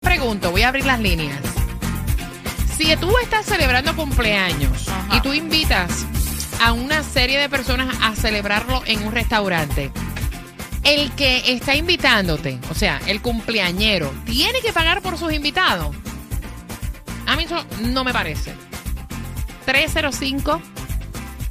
Pregunto, voy a abrir las líneas. Si tú estás celebrando cumpleaños y tú invitas a una serie de personas a celebrarlo en un restaurante, el que está invitándote, o sea, el cumpleañero, tiene que pagar por sus invitados. A mí eso no me parece. 305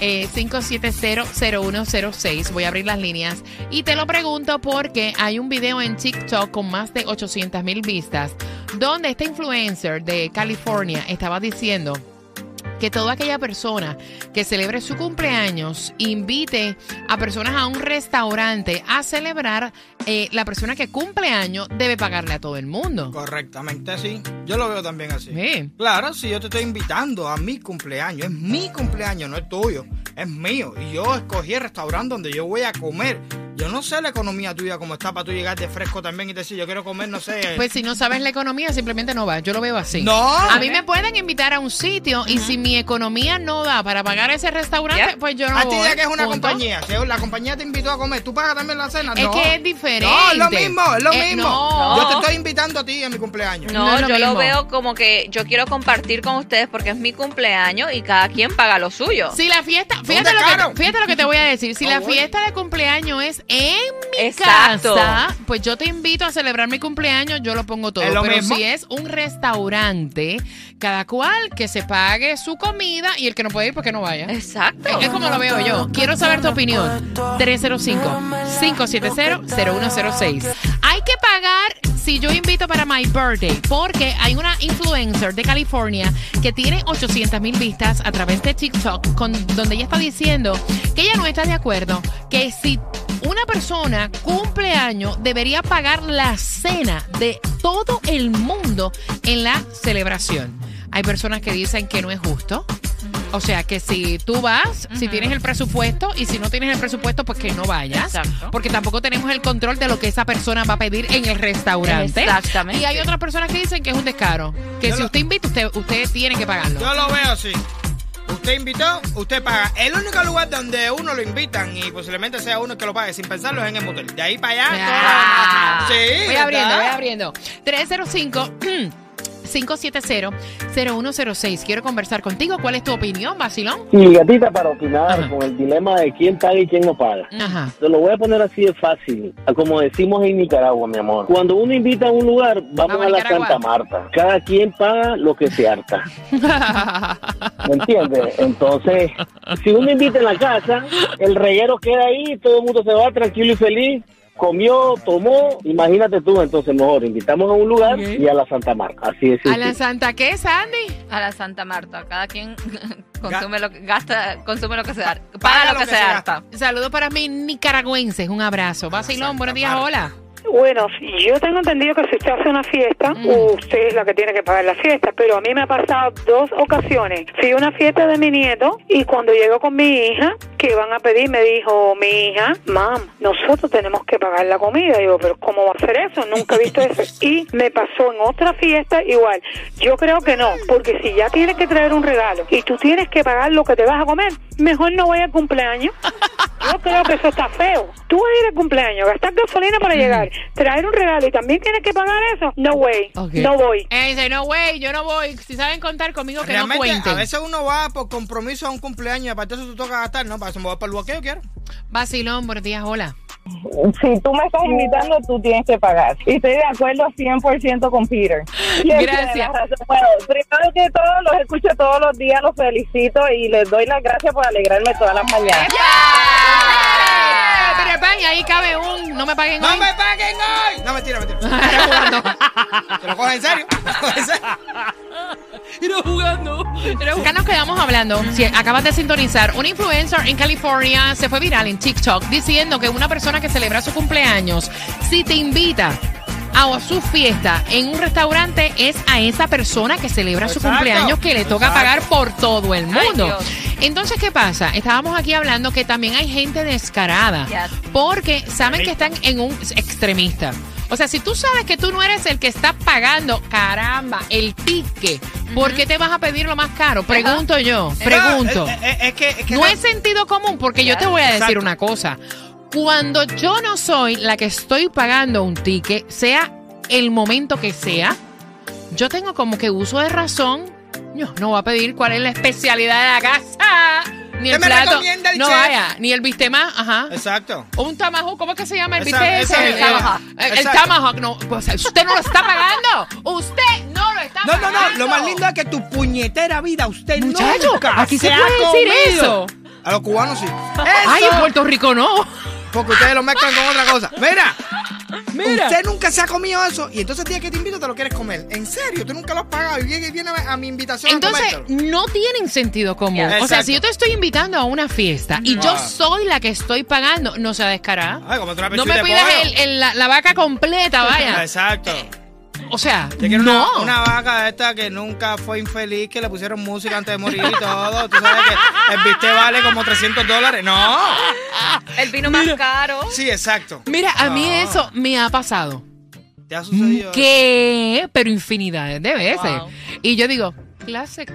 eh, 570-0106. Voy a abrir las líneas. Y te lo pregunto porque hay un video en TikTok con más de 800 mil vistas donde este influencer de California estaba diciendo que toda aquella persona que celebre su cumpleaños invite a personas a un restaurante a celebrar, eh, la persona que cumple años debe pagarle a todo el mundo. Correctamente, sí. Yo lo veo también así. Sí. Claro, si yo te estoy invitando a mi cumpleaños, es mi cumpleaños, no es tuyo, es mío. Y yo escogí el restaurante donde yo voy a comer. Yo no sé la economía tuya cómo está para tú llegar de fresco también y decir, yo quiero comer, no sé. Pues si no sabes la economía, simplemente no vas. Yo lo veo así. No. A mí me pueden invitar a un sitio y si mi economía no da para pagar ese restaurante, pues yo no a ti voy. ya que es una punto. compañía, si la compañía te invitó a comer, ¿tú pagas también la cena? Es no. que es diferente. No, es lo mismo, es lo Eh, mismo. no. Yo te estoy invitando a ti a mi cumpleaños. No No, es lo yo lo veo como que yo quiero compartir con ustedes porque es mi cumpleaños y cada quien paga lo suyo. Si la fiesta, fíjate lo, que, fíjate lo que te voy a decir. Si la fiesta de cumpleaños es en mi Exacto. casa, pues yo te invito a celebrar mi cumpleaños, yo lo pongo todo. ¿Es lo Pero mismo? si es un restaurante, cada cual que se pague su comida y el que no puede ir, pues que no vaya. Exacto. Es como lo veo yo. Quiero saber tu opinión. 305-570-0106. Hay que pagar si yo invito para my birthday, porque hay una influencer de California que tiene 800 mil vistas a través de TikTok, con, donde ella está diciendo que ella no está de acuerdo que si una persona cumple año debería pagar la cena de todo el mundo en la celebración. Hay personas que dicen que no es justo. O sea, que si tú vas, si tienes el presupuesto y si no tienes el presupuesto, pues que no vayas. Exacto. Porque tampoco tenemos el control de lo que esa persona va a pedir en el restaurante. Exactamente. Y hay otras personas que dicen que es un descaro. Que Yo si lo- usted invita, usted, usted tiene que pagarlo. Yo lo veo así. Usted invitó, usted paga. El único lugar donde uno lo invitan y posiblemente sea uno que lo pague sin pensarlo es en el motel. De ahí para allá. Ah. todo- Sí. Voy abriendo, ¿verdad? voy abriendo. 305 570-0106. Quiero conversar contigo. ¿Cuál es tu opinión, Basilón? Sí, gatita, para opinar Ajá. con el dilema de quién paga y quién no paga. Ajá. Te lo voy a poner así de fácil, como decimos en Nicaragua, mi amor. Cuando uno invita a un lugar, vamos Vamos a a la Nicaragua. Santa Marta. Cada quien paga lo que se harta. ¿Me entiendes? Entonces, si uno invita en la casa, el reguero queda ahí, todo el mundo se va tranquilo y feliz. Comió, tomó, imagínate tú, entonces mejor invitamos a un lugar y a la Santa Marta. Así es. ¿A la Santa qué, Sandy? A la Santa Marta. Cada quien consume lo que gasta, consume lo que se da. Paga, lo que, se harta. Saludos para mis nicaragüenses. Un abrazo. Basilón, buenos días, hola. Bueno, yo tengo entendido que si usted hace una fiesta, usted es la que tiene que pagar la fiesta, pero a mí me ha pasado dos ocasiones. Fui a una fiesta de mi nieto y cuando llego con mi hija, que van a pedir, me dijo mi hija, mam, nosotros tenemos que pagar la comida. Y yo, pero ¿cómo va a ser eso? Nunca he visto eso. Y me pasó en otra fiesta igual. Yo creo que no, porque si ya tienes que traer un regalo y tú tienes que pagar lo que te vas a comer, mejor no vaya al cumpleaños. Yo creo que eso está feo. Tú vas a ir al cumpleaños, gastar gasolina para llegar, traer un regalo y también tienes que pagar eso. No way, no voy. Eh, dice, no, güey, yo no voy. Si saben contar conmigo, que no cuenten. a veces uno va por compromiso a un cumpleaños y aparte eso tú toca gastar, ¿no? Eso me voy para el bloqueo, quiero. Basilón, buenos días, hola. Si tú me estás invitando, tú tienes que pagar. Y estoy de acuerdo 100% con Peter. Gracias. Bueno, primero que todo, los escucho todos los días, los felicito y les doy las gracias por alegrarme todas las mañanas. Y ahí cabe un. No me paguen ¡No hoy. me paguen hoy! No, mentira, mentira. ¿Te lo coges en serio? Era jugando. Acá nos quedamos hablando. Si acabas de sintonizar, un influencer en California se fue viral en TikTok diciendo que una persona que celebra su cumpleaños, si te invita a su fiesta en un restaurante, es a esa persona que celebra su cumpleaños que le toca Exacto. pagar por todo el mundo. Entonces, ¿qué pasa? Estábamos aquí hablando que también hay gente descarada Yes. porque saben que están en un extremista. O sea, si tú sabes que tú no eres el que está pagando, caramba, el ticket, ¿por qué te vas a pedir lo más caro? Pregunto yo, pregunto. No, es, es- es que, es que No es sentido común, porque yo te voy a decir Exacto. una cosa. Cuando yo no soy la que estoy pagando un ticket, sea el momento que sea, yo tengo como que uso de razón. Yo no voy a pedir cuál es la especialidad de la casa. Ni ¿Qué el me plato. recomienda el no chef? vaya, ni el bistema, ajá. Exacto. O un tamajo, ¿cómo es que se llama el bistec ese? el El, Exacto. tomahawk, no. pues, usted no lo está pagando. Usted no lo está No, no, pagando. no. Lo más lindo es que tu puñetera vida usted Muchacho, nunca aquí se ha puede decir comido. eso. A los cubanos sí. Ay, en Puerto Rico no. Porque ustedes lo mezclan con otra cosa. Mira, Mira. usted nunca se ha comido eso y entonces el día que te invito te lo quieres comer. En serio, tú nunca lo has pagado y viene, viene a mi invitación Entonces, a no tienen sentido común. O sea, si yo te estoy invitando a una fiesta y yo Ah. soy la que estoy pagando, no sea descarada. Ay, como No me pidas el- el- la, la vaca completa, vaya. Exacto. O sea, Yo quiero no. una, una vaca esta que nunca fue infeliz, que le pusieron música antes de morir y todo. Tú sabes que el bistec vale como 300 dólares. No. El vino más caro. Sí, exacto. Mira, a mí No. eso me ha pasado. ¿Te ha sucedido? ¿Qué? Pero infinidades de veces. Wow. Y yo digo, clase.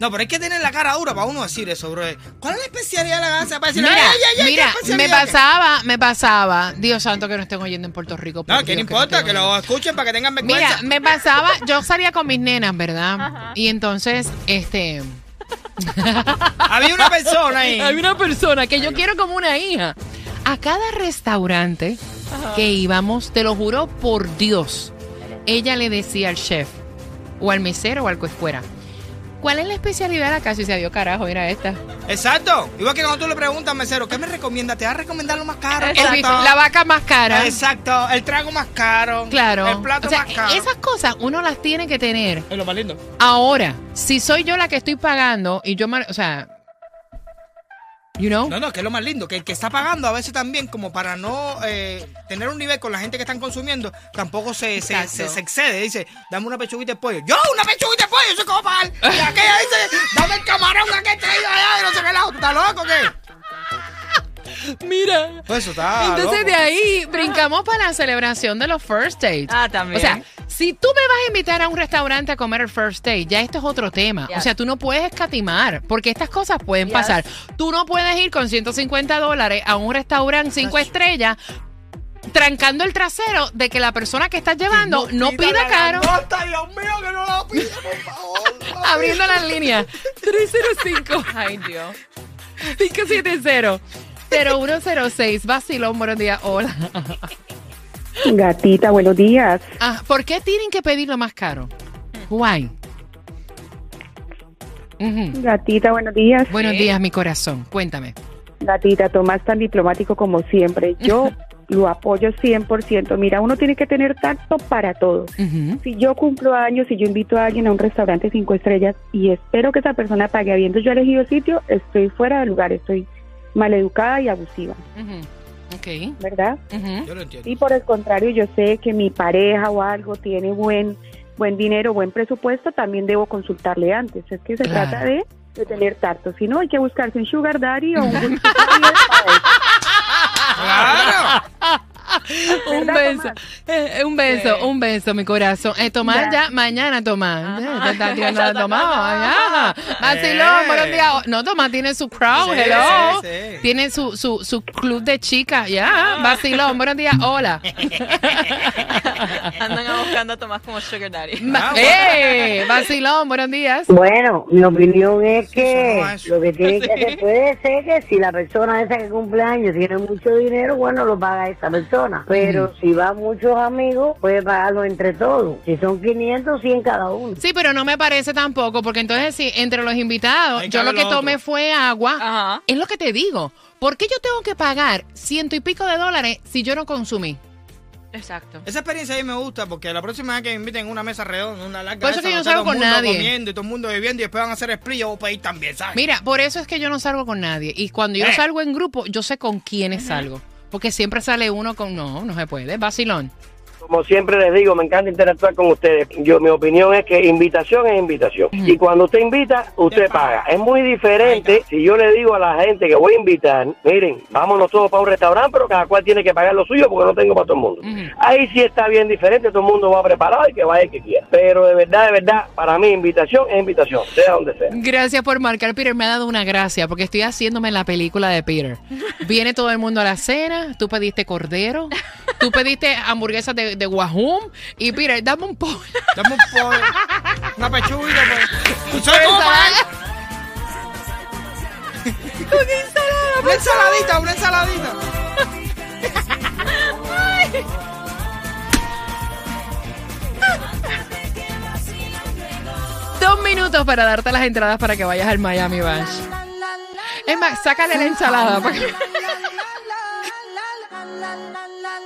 No, pero hay que tener la cara dura para uno decir eso, bro. ¿Cuál es la especialidad de la gasa? Para decir, Mira, ay, ay, ay, mira, ¿qué me pasaba, me pasaba. Dios santo que no estén oyendo en Puerto Rico. No, que no importa, que lo escuchen para que tengan Mira, vergüenza. me pasaba, yo salía con mis nenas, ¿verdad? Ajá. Y entonces, este, Había una persona ahí. hay una persona que yo quiero como una hija. A cada restaurante que íbamos, te lo juro por Dios, ella le decía al chef o al mesero o al que fuera, ¿cuál es la especialidad de la casa? Y se dio carajo, mira esta. Exacto. Igual que cuando tú le preguntas mesero, ¿qué me recomienda? Te va a recomendar lo más caro. El la vaca más cara. Exacto. El trago más caro. Claro. El plato o sea, más caro. esas cosas uno las tiene que tener. Es lo más lindo. Ahora, si soy yo la que estoy pagando y yo, o sea, you know, No, no, que es lo más lindo, que el que está pagando a veces también, como para no eh, tener un nivel con la gente que están consumiendo, tampoco se, se, Exacto. se- se excede. Dice, dame una pechuguita de pollo. ¡Yo, una pechuguita de pollo! ¡Eso es como pagar! Y aquella dice, dame el camarón que he traído allá de no sé qué lado. ¿Tú estás loco o qué? mira. Pues eso está Entonces loco. de ahí brincamos para la celebración de los first dates. Ah, también. O sea, si tú me vas a invitar a un restaurante a comer el first date, ya esto es otro tema. Yes. O sea, tú no puedes escatimar, porque estas cosas pueden Yes. pasar. Tú no puedes ir con 150 dólares a un restaurante cinco estrellas trancando el trasero de que la persona que estás llevando no, pida la caro. langosta, Dios mío, que no la pida, por favor. Abriendo las líneas. 305 Ay, Dios. 570-0106. Vacilón, buenos días. Hola. Gatita, buenos días. Ah, ¿Por qué tienen que pedir lo más caro? Why? Gatita, buenos días. Buenos días, mi corazón. Cuéntame. Gatita, Tomás tan diplomático como siempre. Yo lo apoyo 100%. Mira, uno tiene que tener tacto para todo. Si yo cumplo años, si yo invito a alguien a un restaurante cinco estrellas y espero que esa persona pague habiendo yo elegido el sitio, estoy fuera de lugar, estoy maleducada y abusiva. Ok. ¿verdad? Yo lo entiendo. Y por el contrario, yo sé que mi pareja o algo tiene buen buen dinero, buen presupuesto, también debo consultarle antes. Es que se Claro. trata de, de tener tacto. Si no, hay que buscarse un sugar daddy o un. ¡Claro! Un ¿Verdad, beso. Eh, eh, un beso, Sí. un beso, mi corazón. Eh, Tomás, ya, Ya. mañana, Tomás. Eh, te está tirando Ya Tomás. Vacilón, Eh. buenos días. No, Tomás tiene su crowd, Sí, hello. sí, sí. Tiene su, su, su club de chicas, ya. Vacilón, buenos días, hola. Andan buscando a Tomás como Sugar Daddy. Ah, ¡Eh! Vacilón, buenos días. Bueno, mi opinión es que lo que tiene que hacer puede ser que si la persona esa que cumple años tiene mucho dinero, bueno, lo paga esa persona. Persona. Pero si van muchos amigos, puede pagarlo entre todos. Si son 500, 100 cada uno. Sí, pero no me parece tampoco, porque entonces si entre los invitados, yo lo que tomé otro. fue agua. Ajá. Es lo que te digo. ¿Por qué yo tengo que pagar ciento y pico de dólares si yo no consumí? Exacto. Esa experiencia a mí me gusta porque la próxima vez que me inviten a una mesa redonda, una larga Por eso esa, que yo no salgo con mundo nadie. comiendo y todo el mundo bebiendo y después van a hacer split, yo voy a pedir también, ¿sabes? Mira, por eso es que yo no salgo con nadie. Y cuando yo Eh. salgo en grupo, yo sé con quiénes salgo. Porque siempre sale uno con... No, no se puede. Vacilón. Como siempre les digo, me encanta interactuar con ustedes. Yo, mi opinión es que invitación es invitación. Y cuando usted invita, usted paga. paga. Es muy diferente si yo le digo a la gente que voy a invitar, miren, vámonos todos para un restaurante, pero cada cual tiene que pagar lo suyo porque no tengo para todo el mundo. Ahí sí está bien diferente, todo el mundo va preparado y que vaya el que quiera. Pero de verdad, de verdad, para mí invitación es invitación, sea donde sea. Gracias por marcar, Peter. Me ha dado una gracia porque estoy haciéndome la película de Peter. Viene todo el mundo a la cena, tú pediste cordero, tú pediste hamburguesas de, de Wahoo y Peter, dame un pollo. Dame un pollo, una pechuga. pues. ¿Sabes cómo pagar? Una ensaladita, una ensaladita. Dos minutos para darte las entradas para que vayas al Miami Bash. Es más, sácale la ensalada. para que-